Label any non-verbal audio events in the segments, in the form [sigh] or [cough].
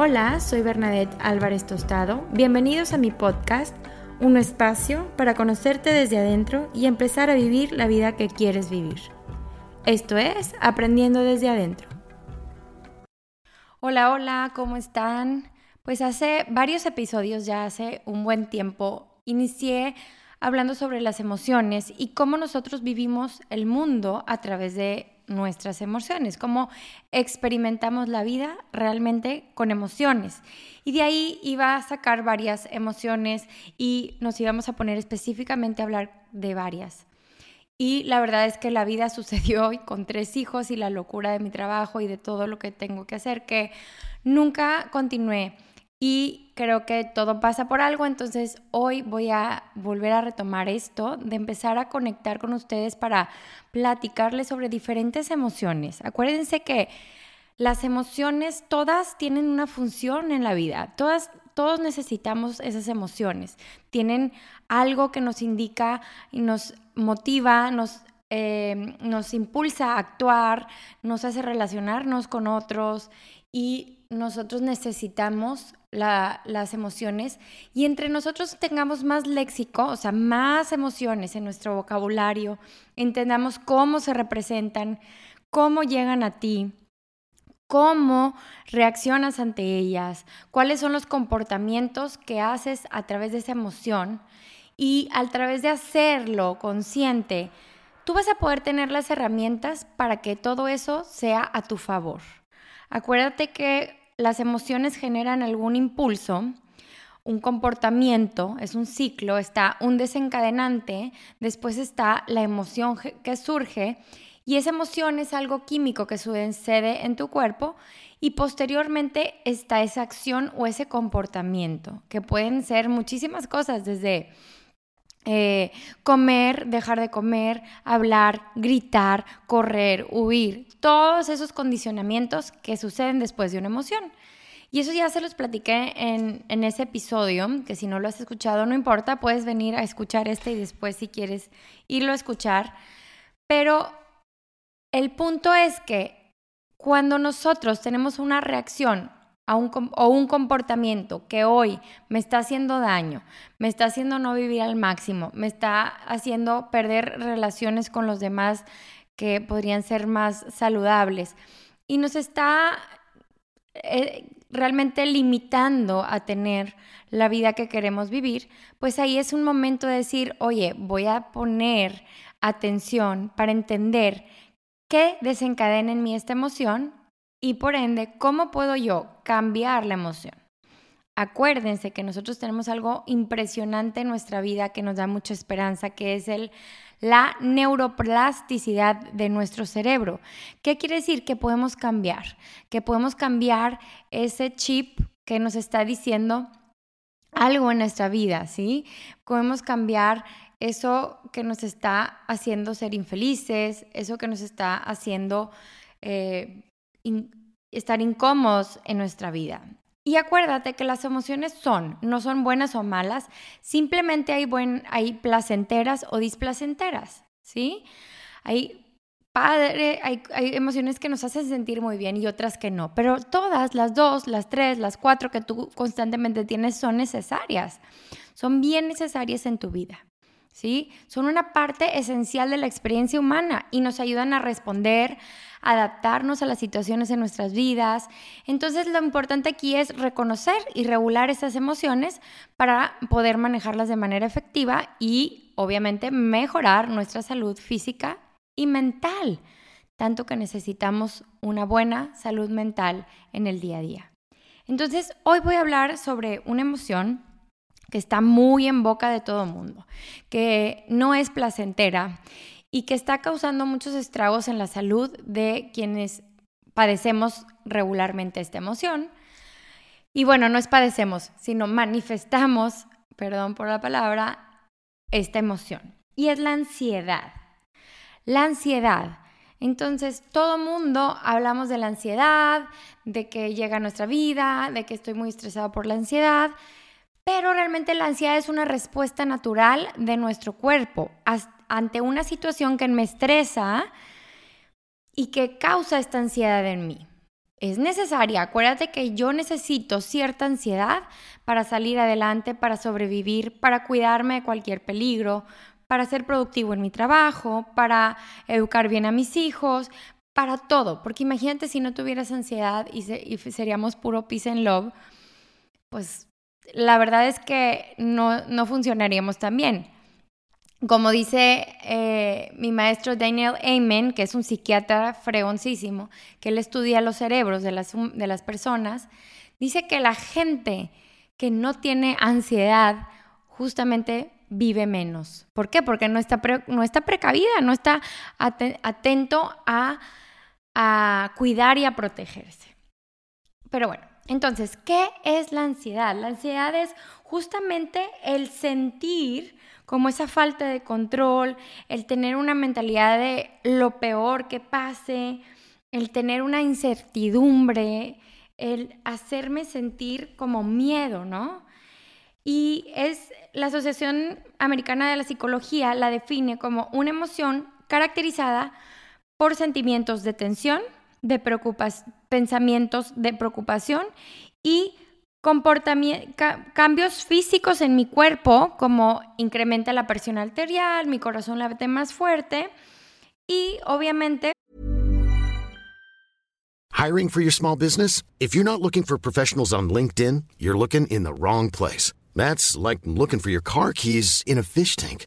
Hola, soy Bernadette Álvarez Tostado. Bienvenidos a mi podcast, un espacio para conocerte desde adentro y empezar a vivir la vida que quieres vivir. Esto es Aprendiendo desde adentro. Hola, hola, ¿cómo están? Pues hace varios episodios, ya hace un buen tiempo, inicié hablando sobre las emociones y cómo nosotros vivimos el mundo a través de nuestras emociones, cómo experimentamos la vida realmente con emociones. Y de ahí iba a sacar varias emociones y nos íbamos a poner específicamente a hablar de varias. Y la verdad es que la vida [laughs] sucedió hoy con tres hijos y la locura de mi trabajo y de todo lo que tengo que hacer, que nunca continué y creo que todo pasa por algo, entonces hoy voy a volver a retomar esto, de empezar a conectar con ustedes para platicarles sobre diferentes emociones. Acuérdense que las emociones todas tienen una función en la vida, todas, todos necesitamos esas emociones, tienen algo que nos indica y nos motiva, nos eh, nos impulsa a actuar, nos hace relacionarnos con otros y nosotros necesitamos las emociones y entre nosotros tengamos más léxico, o sea, más emociones en nuestro vocabulario, entendamos cómo se representan, cómo llegan a ti, cómo reaccionas ante ellas, cuáles son los comportamientos que haces a través de esa emoción y a través de hacerlo consciente, tú vas a poder tener las herramientas para que todo eso sea a tu favor. Acuérdate que las emociones generan algún impulso, un comportamiento, es un ciclo, está un desencadenante, después está la emoción que surge y esa emoción es algo químico que sucede en tu cuerpo y posteriormente está esa acción o ese comportamiento, que pueden ser muchísimas cosas, desde eh, comer, dejar de comer, hablar, gritar, correr, huir, todos esos condicionamientos que suceden después de una emoción. Y eso ya se los platiqué en, en, ese episodio, que si no lo has escuchado, no importa, puedes venir a escuchar este y después si quieres irlo a escuchar. Pero el punto es que cuando nosotros tenemos una reacción o un comportamiento que hoy me está haciendo daño, me está haciendo no vivir al máximo, me está haciendo perder relaciones con los demás que podrían ser más saludables y nos está eh, realmente limitando a tener la vida que queremos vivir, pues ahí es un momento de decir, oye, voy a poner atención para entender qué desencadena en mí esta emoción y por ende, ¿cómo puedo yo cambiar la emoción? Acuérdense que nosotros tenemos algo impresionante en nuestra vida que nos da mucha esperanza, que es el, la neuroplasticidad de nuestro cerebro. ¿Qué quiere decir? Que podemos cambiar, que podemos cambiar ese chip que nos está diciendo algo en nuestra vida, ¿sí? Podemos cambiar eso que nos está haciendo ser infelices, eso que nos está haciendo eh, estar incómodos en nuestra vida. Y acuérdate que las emociones son, no son buenas o malas, simplemente hay, buen, hay placenteras o displacenteras, ¿sí? Hay padre, hay, hay, emociones que nos hacen sentir muy bien y otras que no, pero todas, las dos, las tres, las cuatro que tú constantemente tienes son necesarias, son bien necesarias en tu vida. ¿Sí? Son una parte esencial de la experiencia humana y nos ayudan a responder, adaptarnos a las situaciones en nuestras vidas. Entonces lo importante aquí es reconocer y regular esas emociones para poder manejarlas de manera efectiva y obviamente mejorar nuestra salud física y mental, tanto que necesitamos una buena salud mental en el día a día. Entonces hoy voy a hablar sobre una emoción que está muy en boca de todo mundo, que no es placentera y que está causando muchos estragos en la salud de quienes padecemos regularmente esta emoción. Y bueno, no es padecemos, sino manifestamos, perdón por la palabra, esta emoción. Y es la ansiedad. La ansiedad. Entonces, todo mundo hablamos de la ansiedad, de que llega a nuestra vida, de que estoy muy estresado por la ansiedad, pero realmente la ansiedad es una respuesta natural de nuestro cuerpo ante una situación que me estresa y que causa esta ansiedad en mí. es necesaria. Acuérdate que yo necesito cierta ansiedad para salir adelante, para sobrevivir, para cuidarme de cualquier peligro, para ser productivo en mi trabajo, para educar bien a mis hijos, para todo. Porque imagínate si no tuvieras ansiedad y, seríamos puro peace and love, pues la verdad es que no, no funcionaríamos tan bien. Como dice eh, mi maestro Daniel Amen, que es un psiquiatra fregoncísimo, que él estudia los cerebros de las, de las personas, dice que la gente que no tiene ansiedad justamente vive menos. ¿Por qué? Porque no está, no está precavida, no está atento a, a cuidar y a protegerse. Pero bueno, entonces, ¿qué es la ansiedad? La ansiedad es justamente el sentir como esa falta de control, el tener una mentalidad de lo peor que pase, el tener una incertidumbre, el hacerme sentir como miedo, ¿no? Y es la Asociación Americana de la Psicología la define como una emoción caracterizada por sentimientos de tensión, de preocupación, pensamientos de preocupación y cambios físicos en mi cuerpo, como incrementa la presión arterial, mi corazón late más fuerte y obviamente... Hiring for your small business? If you're not looking for professionals on LinkedIn, you're looking in the wrong place. That's like looking for your car keys in a fish tank.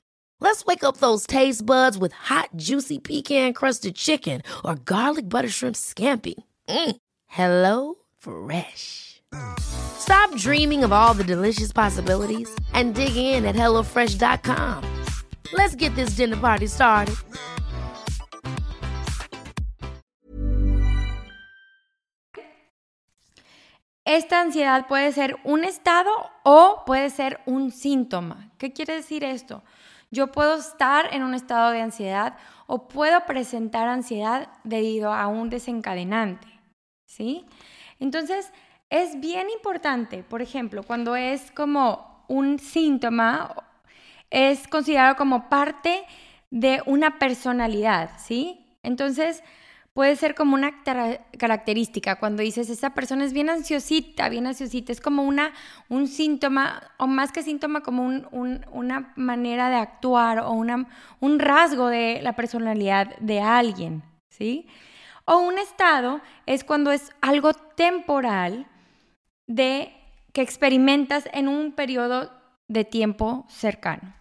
Let's wake up those taste buds with hot, juicy pecan-crusted chicken or garlic butter shrimp scampi. Mm. Hello Fresh. Stop dreaming of all the delicious possibilities and dig in at HelloFresh.com. Let's get this dinner party started. Esta ansiedad puede ser un estado o puede ser un síntoma. ¿Qué quiere decir esto? Yo puedo estar en un estado de ansiedad o puedo presentar ansiedad debido a un desencadenante, ¿sí? Entonces, es bien importante, por ejemplo, cuando es como un síntoma, es considerado como parte de una personalidad, ¿sí? Entonces, puede ser como una característica. Cuando dices, esa persona es bien ansiosita, bien ansiosita, es como una, un síntoma, o más que síntoma, como una manera de actuar o una, un rasgo de la personalidad de alguien, ¿sí? O un estado es cuando es algo temporal de que experimentas en un periodo de tiempo cercano.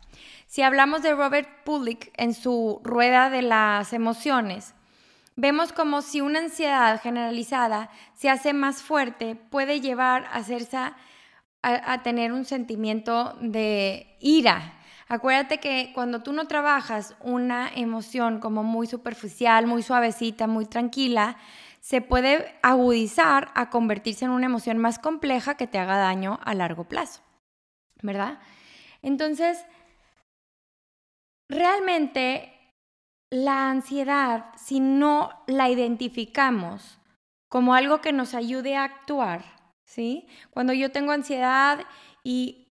Si hablamos de Robert Pulick en su rueda de las emociones, vemos como si una ansiedad generalizada se hace más fuerte, puede llevar a, hacerse, a, tener un sentimiento de ira. Acuérdate que cuando tú no trabajas una emoción como muy superficial, muy suavecita, muy tranquila, se puede agudizar a convertirse en una emoción más compleja que te haga daño a largo plazo, ¿verdad? Entonces, realmente la ansiedad, si no la identificamos como algo que nos ayude a actuar, ¿sí? Cuando yo tengo ansiedad y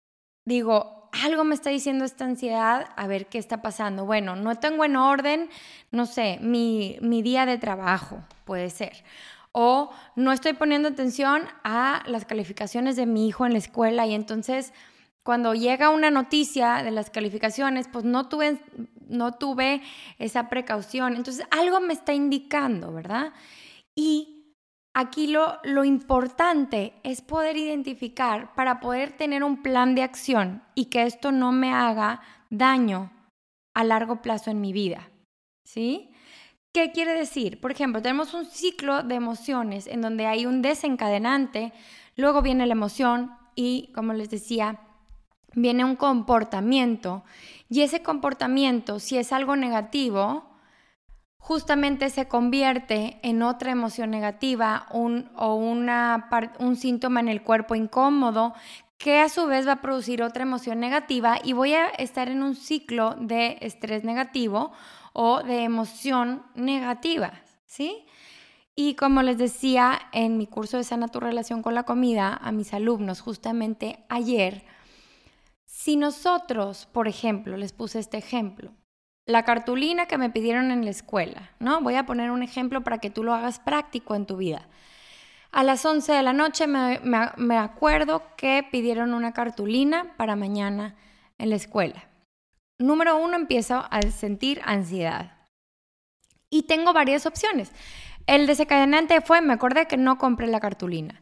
digo, algo me está diciendo esta ansiedad, a ver qué está pasando. Bueno, no tengo en orden, no sé, mi, mi día de trabajo, puede ser. O no estoy poniendo atención a las calificaciones de mi hijo en la escuela y entonces cuando llega una noticia de las calificaciones, pues no tuve, no tuve esa precaución. Entonces, algo me está indicando, ¿verdad? Y aquí lo, lo importante es poder identificar para poder tener un plan de acción y que esto no me haga daño a largo plazo en mi vida, ¿sí? ¿Qué quiere decir? Por ejemplo, tenemos un ciclo de emociones en donde hay un desencadenante, luego viene la emoción y, como les decía, viene un comportamiento. Y ese comportamiento, si es algo negativo, justamente se convierte en otra emoción negativa un, o una, un síntoma en el cuerpo incómodo que a su vez va a producir otra emoción negativa y voy a estar en un ciclo de estrés negativo o de emoción negativa, ¿sí? Y como les decía en mi curso de Sana tu relación con la comida a mis alumnos justamente ayer, si nosotros, por ejemplo, les puse este ejemplo, la cartulina que me pidieron en la escuela, ¿no? Voy a poner un ejemplo para que tú lo hagas práctico en tu vida. A las 11 de la noche me, acuerdo que pidieron una cartulina para mañana en la escuela. Número uno, empiezo a sentir ansiedad. Y tengo varias opciones. El desencadenante fue, me acordé que no compré la cartulina.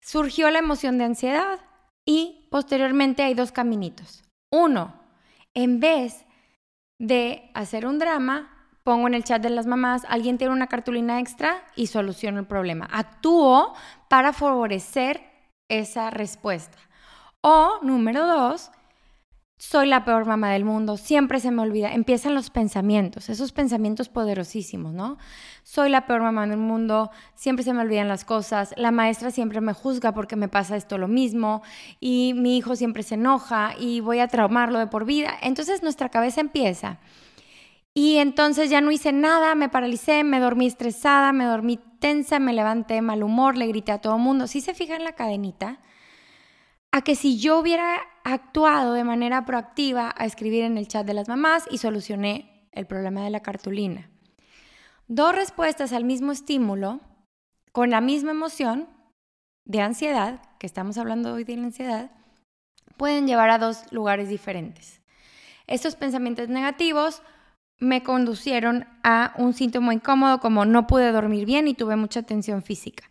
Surgió la emoción de ansiedad y posteriormente hay dos caminitos. Uno, en vez de hacer un drama, pongo en el chat de las mamás, alguien tiene una cartulina extra y soluciono el problema. Actúo para favorecer esa respuesta. O número dos, soy la peor mamá del mundo, siempre se me olvida. Empiezan los pensamientos, esos pensamientos poderosísimos, ¿no? Soy la peor mamá del mundo, siempre se me olvidan las cosas, la maestra siempre me juzga porque me pasa esto lo mismo y mi hijo siempre se enoja y voy a traumarlo de por vida. Entonces nuestra cabeza empieza. Y entonces ya no hice nada, me paralicé, me dormí estresada, me dormí tensa, me levanté mal humor, le grité a todo el mundo. Si se fijan la cadenita, a que si yo hubiera actuado de manera proactiva a escribir en el chat de las mamás y solucioné el problema de la cartulina. Dos respuestas al mismo estímulo, con la misma emoción de ansiedad, que estamos hablando hoy de la ansiedad, pueden llevar a dos lugares diferentes. Estos pensamientos negativos me conducieron a un síntoma incómodo como no pude dormir bien y tuve mucha tensión física.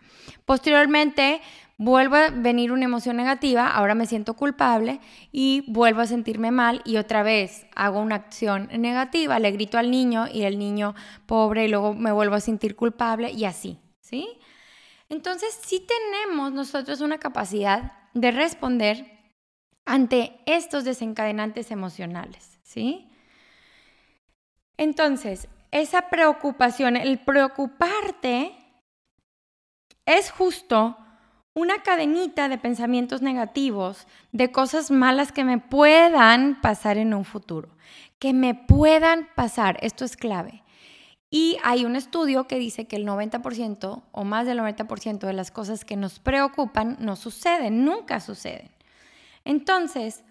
Posteriormente vuelvo a venir una emoción negativa, ahora me siento culpable y vuelvo a sentirme mal y otra vez hago una acción negativa, le grito al niño y el niño pobre y luego me vuelvo a sentir culpable y así, ¿sí? Entonces sí tenemos nosotros una capacidad de responder ante estos desencadenantes emocionales, ¿sí? Entonces, esa preocupación, el preocuparte es justo una cadenita de pensamientos negativos, de cosas malas que me puedan pasar en un futuro, que me puedan pasar, esto es clave. Y hay un estudio que dice que el 90% o más del 90% de las cosas que nos preocupan no suceden, nunca suceden. Entonces,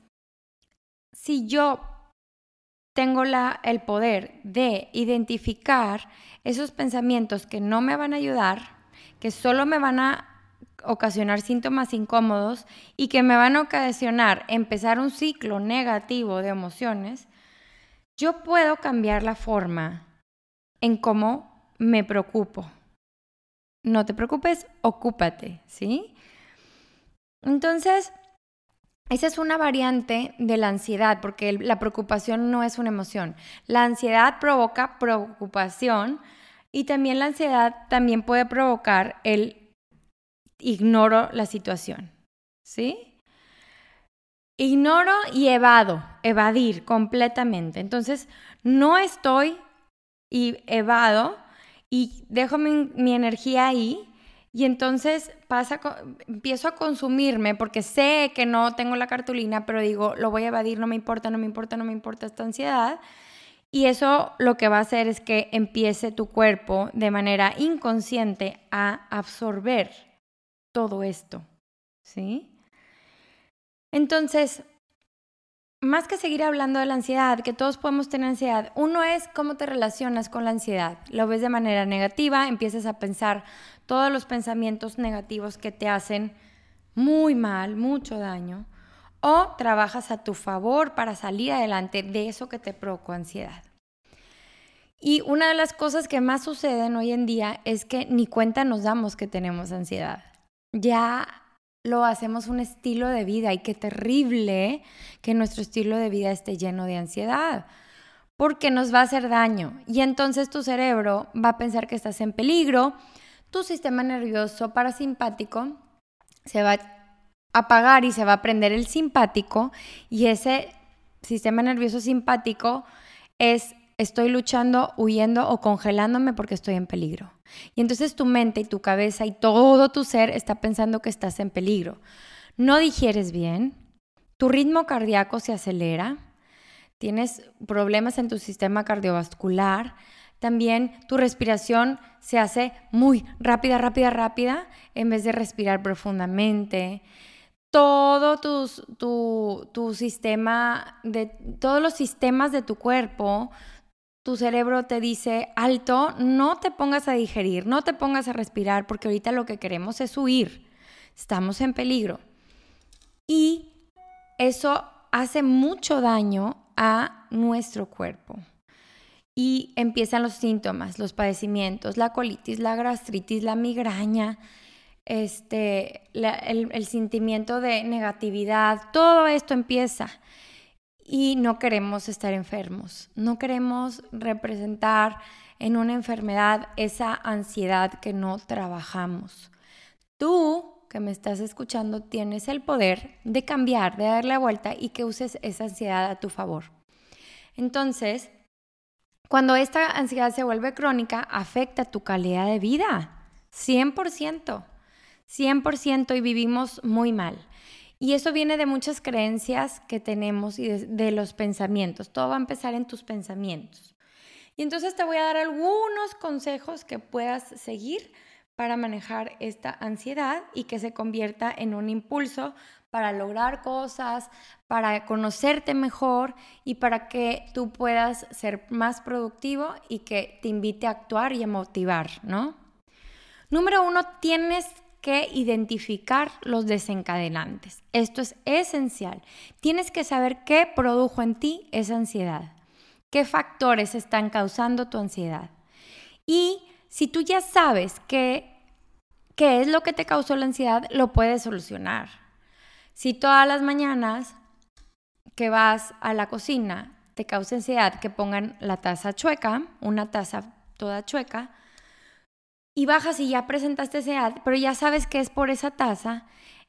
si yo tengo la, el poder de identificar esos pensamientos que no me van a ayudar, que solo me van a ocasionar síntomas incómodos y que me van a ocasionar empezar un ciclo negativo de emociones, yo puedo cambiar la forma en cómo me preocupo. No te preocupes, ocúpate, ¿sí? Entonces, esa es una variante de la ansiedad, porque la preocupación no es una emoción. La ansiedad provoca preocupación y también la ansiedad también puede provocar el ignoro la situación, ¿sí? Ignoro y evado, evadir completamente. Entonces, no estoy y evado y dejo mi, energía ahí y entonces pasa, empiezo a consumirme porque sé que no tengo la cartulina, pero digo, lo voy a evadir, no me importa, no me importa, no me importa esta ansiedad. Y eso lo que va a hacer es que empiece tu cuerpo de manera inconsciente a absorber todo esto, ¿sí? Entonces, más que seguir hablando de la ansiedad, que todos podemos tener ansiedad, uno es cómo te relacionas con la ansiedad. Lo ves de manera negativa, empiezas a pensar todos los pensamientos negativos que te hacen muy mal, mucho daño, o trabajas a tu favor para salir adelante de eso que te provocó ansiedad. Y una de las cosas que más suceden hoy en día es que ni cuenta nos damos que tenemos ansiedad ya lo hacemos un estilo de vida y qué terrible que nuestro estilo de vida esté lleno de ansiedad. porque nos va a hacer daño. Y entonces tu cerebro va a pensar que estás en peligro, tu sistema nervioso parasimpático se va a apagar y se va a prender el simpático y ese sistema nervioso simpático es estoy luchando, huyendo o congelándome porque estoy en peligro. Y entonces tu mente y tu cabeza y todo tu ser está pensando que estás en peligro. No digieres bien, tu ritmo cardíaco se acelera, tienes problemas en tu sistema cardiovascular, también tu respiración se hace muy rápida, rápida, rápida, en vez de respirar profundamente. Todo tu, tu sistema, de, todos los sistemas de tu cuerpo, tu cerebro te dice, alto, no te pongas a digerir, no te pongas a respirar, porque ahorita lo que queremos es huir. Estamos en peligro. Y eso hace mucho daño a nuestro cuerpo. Y empiezan los síntomas, los padecimientos, la colitis, la gastritis, la migraña, este, el, el sentimiento de negatividad, todo esto empieza. Y no queremos estar enfermos, no queremos representar en una enfermedad esa ansiedad que no trabajamos. Tú que me estás escuchando tienes el poder de cambiar, de darle la vuelta y que uses esa ansiedad a tu favor. Entonces, cuando esta ansiedad se vuelve crónica, afecta tu calidad de vida. 100%. 100% y vivimos muy mal. Y eso viene de muchas creencias que tenemos y de, los pensamientos. Todo va a empezar en tus pensamientos. Y entonces te voy a dar algunos consejos que puedas seguir para manejar esta ansiedad y que se convierta en un impulso para lograr cosas, para conocerte mejor y para que tú puedas ser más productivo y que te invite a actuar y a motivar, ¿no? Número uno, tienes que identificar los desencadenantes. Esto es esencial. Tienes que saber qué produjo en ti esa ansiedad, qué factores están causando tu ansiedad. Y si tú ya sabes qué, qué es lo que te causó la ansiedad, lo puedes solucionar. Si todas las mañanas que vas a la cocina te causa ansiedad que pongan la taza chueca, una taza toda chueca, y bajas y ya presentaste ansiedad, pero ya sabes que es por esa taza,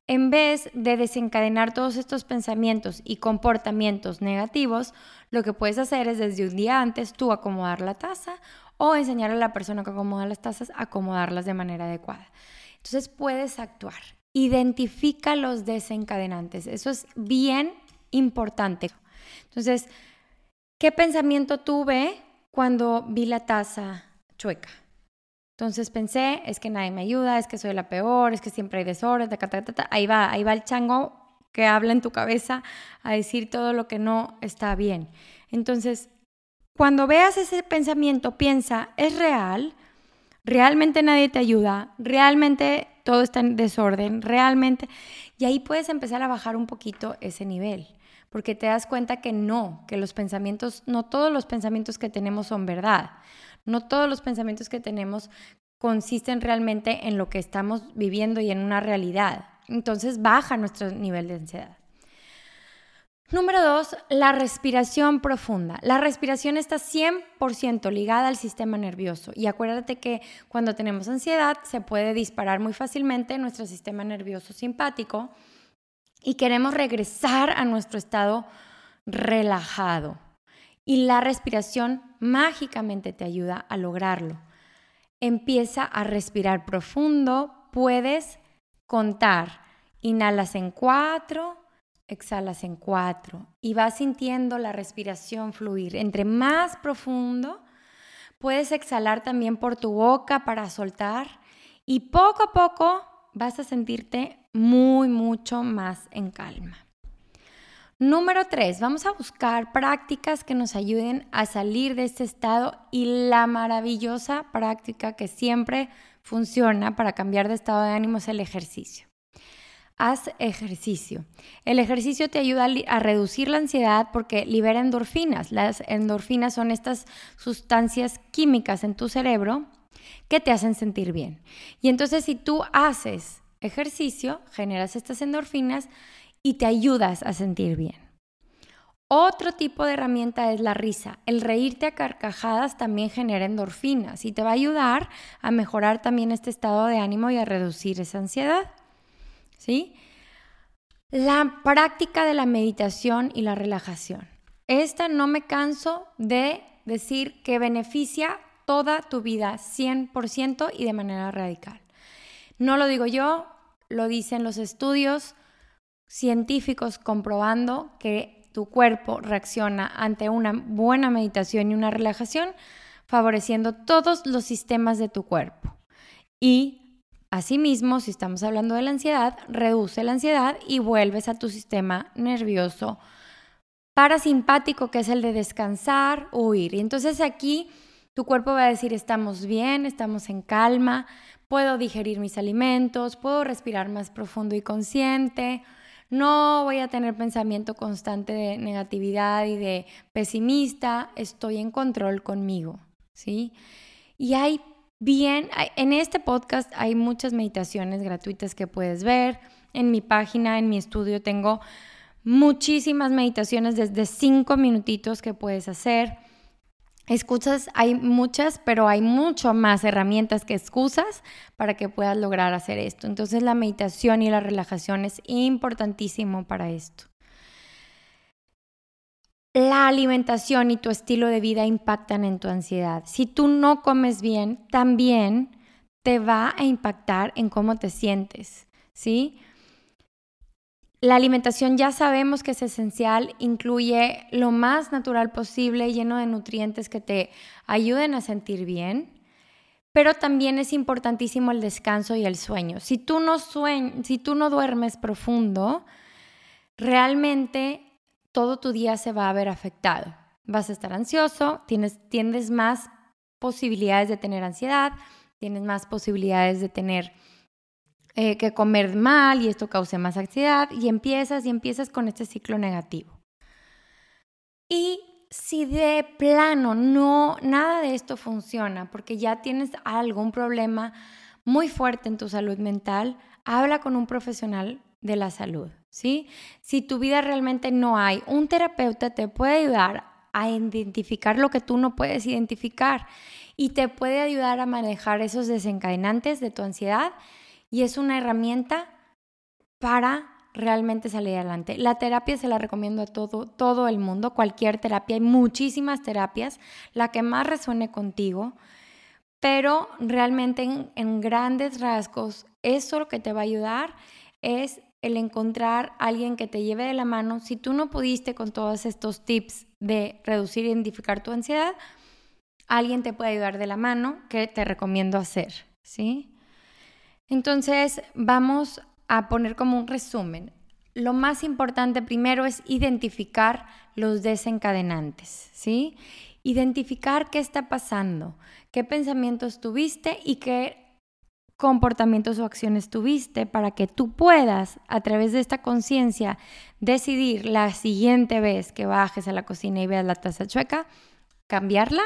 en vez de desencadenar todos estos pensamientos y comportamientos negativos, lo que puedes hacer es desde un día antes tú acomodar la taza o enseñar a la persona que acomoda las tazas a acomodarlas de manera adecuada. Entonces puedes actuar. Identifica los desencadenantes. Eso es bien importante. Entonces, ¿qué pensamiento tuve cuando vi la taza chueca? Entonces pensé, es que nadie me ayuda, es que soy la peor, es que siempre hay desorden, ahí va, ahí va el chango que habla en tu cabeza a decir todo lo que no está bien. Entonces, cuando veas ese pensamiento, piensa, ¿es real? ¿Realmente nadie te ayuda? ¿Realmente todo está en desorden? ¿Realmente? Y ahí puedes empezar a bajar un poquito ese nivel, porque te das cuenta que no, que los pensamientos, no todos los pensamientos que tenemos son verdad. No todos los pensamientos que tenemos consisten realmente en lo que estamos viviendo y en una realidad. Entonces baja nuestro nivel de ansiedad. Número dos, la respiración profunda. La respiración está 100% ligada al sistema nervioso y acuérdate que cuando tenemos ansiedad se puede disparar muy fácilmente nuestro sistema nervioso simpático y queremos regresar a nuestro estado relajado. Y la respiración mágicamente te ayuda a lograrlo. Empieza a respirar profundo, puedes contar. Inhalas en cuatro exhalas en cuatro y vas sintiendo la respiración fluir. Entre más profundo, puedes exhalar también por tu boca para soltar y poco a poco vas a sentirte muy, mucho más en calma. Número tres, vamos a buscar prácticas que nos ayuden a salir de este estado y la maravillosa práctica que siempre funciona para cambiar de estado de ánimo es el ejercicio haz ejercicio. El ejercicio te ayuda a reducir la ansiedad porque libera endorfinas. Las endorfinas son estas sustancias químicas en tu cerebro que te hacen sentir bien. Y entonces si tú haces ejercicio, generas estas endorfinas y te ayudas a sentir bien. Otro tipo de herramienta es la risa. El reírte a carcajadas también genera endorfinas y te va a ayudar a mejorar también este estado de ánimo y a reducir esa ansiedad. ¿Sí? La práctica de la meditación y la relajación. Esta no me canso de decir que beneficia toda tu vida 100% y de manera radical. No lo digo yo, lo dicen los estudios científicos comprobando que tu cuerpo reacciona ante una buena meditación y una relajación, favoreciendo todos los sistemas de tu cuerpo. Y asimismo, si estamos hablando de la ansiedad, reduce la ansiedad y vuelves a tu sistema nervioso parasimpático, que es el de descansar, huir. Y entonces aquí tu cuerpo va a decir, estamos bien, estamos en calma, puedo digerir mis alimentos, puedo respirar más profundo y consciente, no voy a tener pensamiento constante de negatividad y de pesimista, estoy en control conmigo, ¿sí? Y hay bien, en este podcast hay muchas meditaciones gratuitas que puedes ver. En mi página, en mi estudio, tengo muchísimas meditaciones desde cinco minutitos que puedes hacer. Excusas hay muchas, pero hay mucho más herramientas que excusas para que puedas lograr hacer esto. Entonces la meditación y la relajación es importantísimo para esto. La alimentación y tu estilo de vida impactan en tu ansiedad. Si tú no comes bien, también te va a impactar en cómo te sientes, ¿sí? La alimentación ya sabemos que es esencial, incluye lo más natural posible, lleno de nutrientes que te ayuden a sentir bien, pero también es importantísimo el descanso y el sueño. Si tú no, si tú no duermes profundo, realmente todo tu día se va a ver afectado. Vas a estar ansioso, tienes, tienes más posibilidades de tener ansiedad, tienes más posibilidades de tener eh, que comer mal y esto cause más ansiedad y empiezas y empiezas con este ciclo negativo. Y si de plano no, nada de esto funciona porque ya tienes algún problema muy fuerte en tu salud mental, habla con un profesional de la salud, ¿sí? Si tu vida realmente no hay, un terapeuta te puede ayudar a identificar lo que tú no puedes identificar y te puede ayudar a manejar esos desencadenantes de tu ansiedad y es una herramienta para realmente salir adelante. La terapia se la recomiendo a todo, todo el mundo, cualquier terapia, hay muchísimas terapias, la que más resuene contigo, pero realmente en, grandes rasgos, eso lo que te va a ayudar es el encontrar alguien que te lleve de la mano. Si tú no pudiste con todos estos tips de reducir e identificar tu ansiedad, alguien te puede ayudar de la mano que te recomiendo hacer, ¿sí? Entonces, vamos a poner como un resumen. Lo más importante primero es identificar los desencadenantes, ¿sí? Identificar qué está pasando, qué pensamientos tuviste y qué comportamientos o acciones tuviste para que tú puedas, a través de esta conciencia, decidir la siguiente vez que bajes a la cocina y veas la taza chueca, cambiarla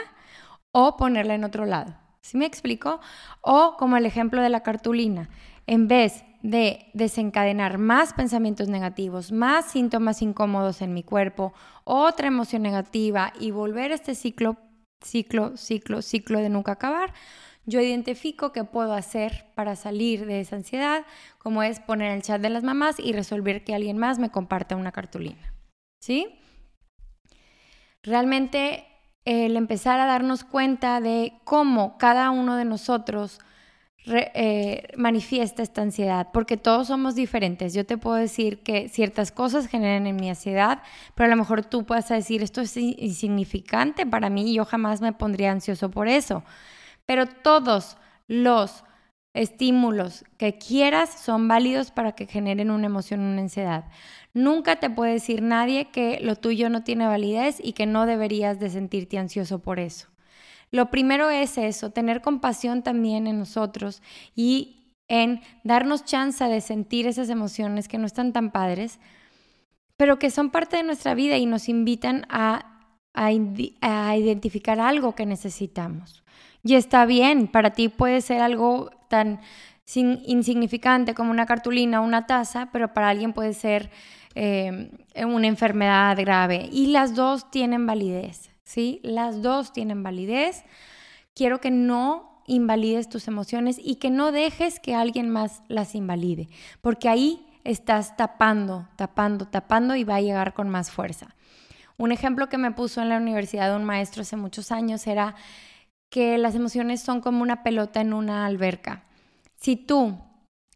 o ponerla en otro lado. ¿Sí me explico? O como el ejemplo de la cartulina, en vez de desencadenar más pensamientos negativos, más síntomas incómodos en mi cuerpo, otra emoción negativa y volver a este ciclo, ciclo, ciclo, ciclo de nunca acabar, yo identifico qué puedo hacer para salir de esa ansiedad, como es poner el chat de las mamás y resolver que alguien más me comparta una cartulina. ¿Sí? Realmente el empezar a darnos cuenta de cómo cada uno de nosotros eh, manifiesta esta ansiedad, porque todos somos diferentes. Yo te puedo decir que ciertas cosas generan en mi ansiedad, pero a lo mejor tú puedas decir, esto es insignificante para mí y yo jamás me pondría ansioso por eso. Pero todos los estímulos que quieras son válidos para que generen una emoción, una ansiedad. Nunca te puede decir nadie que lo tuyo no tiene validez y que no deberías de sentirte ansioso por eso. Lo primero es eso, tener compasión también en nosotros y en darnos chance de sentir esas emociones que no están tan padres, pero que son parte de nuestra vida y nos invitan a, a, a identificar algo que necesitamos. Y está bien, para ti puede ser algo tan insignificante como una cartulina una taza, pero para alguien puede ser eh, una enfermedad grave. Y las dos tienen validez, ¿sí? Las dos tienen validez. Quiero que no invalides tus emociones y que no dejes que alguien más las invalide, porque ahí estás tapando, tapando, tapando y va a llegar con más fuerza. Un ejemplo que me puso en la universidad un maestro hace muchos años era que las emociones son como una pelota en una alberca. Si tú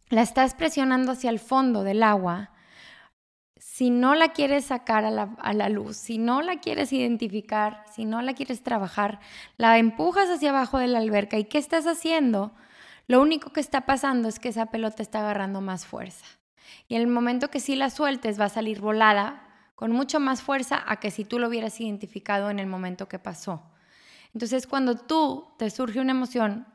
la estás presionando hacia el fondo del agua, si no la quieres sacar a la, luz, si no la quieres identificar, si no la quieres trabajar, la empujas hacia abajo de la alberca. ¿Y qué estás haciendo? Lo único que está pasando es que esa pelota está agarrando más fuerza. Y en el momento que sí la sueltes va a salir volada con mucho más fuerza a que si tú lo hubieras identificado en el momento que pasó. Entonces, cuando tú te surge una emoción,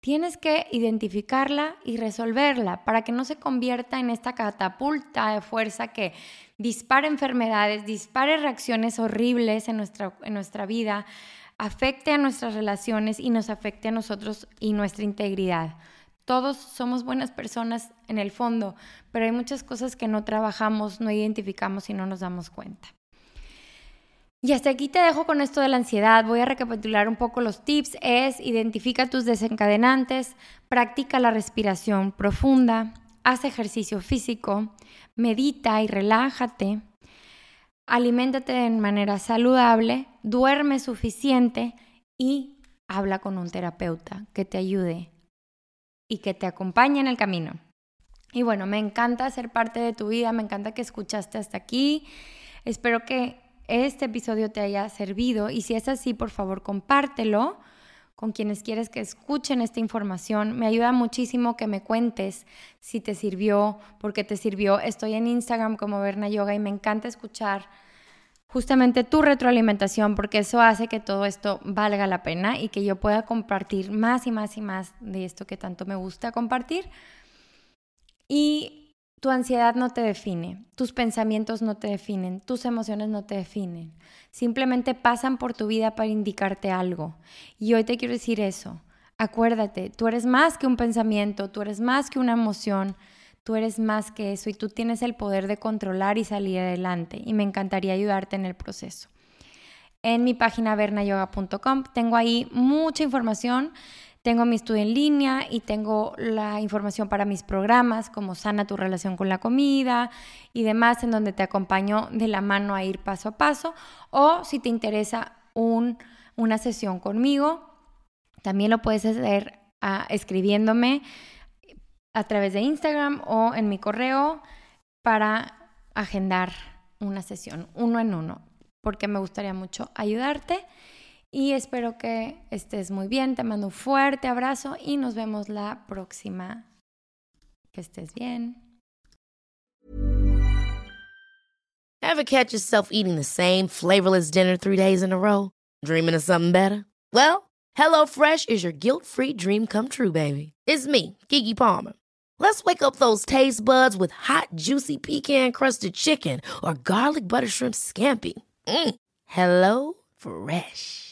tienes que identificarla y resolverla para que no se convierta en esta catapulta de fuerza que dispare enfermedades, dispare reacciones horribles en nuestra, en nuestra vida, afecte a nuestras relaciones y nos afecte a nosotros y nuestra integridad. Todos somos buenas personas en el fondo, pero hay muchas cosas que no trabajamos, no identificamos y no nos damos cuenta. Y hasta aquí te dejo con esto de la ansiedad. Voy a recapitular un poco los tips. Es identifica tus desencadenantes, practica la respiración profunda, haz ejercicio físico, medita y relájate, aliméntate de manera saludable, duerme suficiente y habla con un terapeuta que te ayude y que te acompañe en el camino. Y bueno, me encanta ser parte de tu vida, me encanta que escuchaste hasta aquí. Espero que este episodio te haya servido y si es así, por favor, compártelo con quienes quieres que escuchen esta información. Me ayuda muchísimo que me cuentes si te sirvió, por qué te sirvió. Estoy en Instagram como Berna Yoga y me encanta escuchar justamente tu retroalimentación, porque eso hace que todo esto valga la pena y que yo pueda compartir más y más y más de esto que tanto me gusta compartir. Y tu ansiedad no te define, tus pensamientos no te definen, tus emociones no te definen. Simplemente pasan por tu vida para indicarte algo. Y hoy te quiero decir eso. Acuérdate, tú eres más que un pensamiento, tú eres más que una emoción, Tú eres más que eso y tú tienes el poder de controlar y salir adelante y me encantaría ayudarte en el proceso. En mi página vernayoga.com tengo ahí mucha información. Tengo mi estudio en línea y tengo la información para mis programas como Sana tu relación con la comida y demás en donde te acompaño de la mano a ir paso a paso. O si te interesa una sesión conmigo, también lo puedes hacer ah, escribiéndome a través de Instagram o en mi correo para agendar una sesión uno en uno, porque me gustaría mucho ayudarte y espero que estés muy bien. Te mando un fuerte abrazo y nos vemos la próxima. Que estés bien. Ever catch yourself eating the same flavorless dinner three days in a row? Dreaming of something better? Well, HelloFresh is your guilt-free dream come true, baby. It's me, Kiki Palmer. Let's wake up those taste buds with hot, juicy pecan crusted chicken or garlic butter shrimp scampi. Mm. Hello Fresh.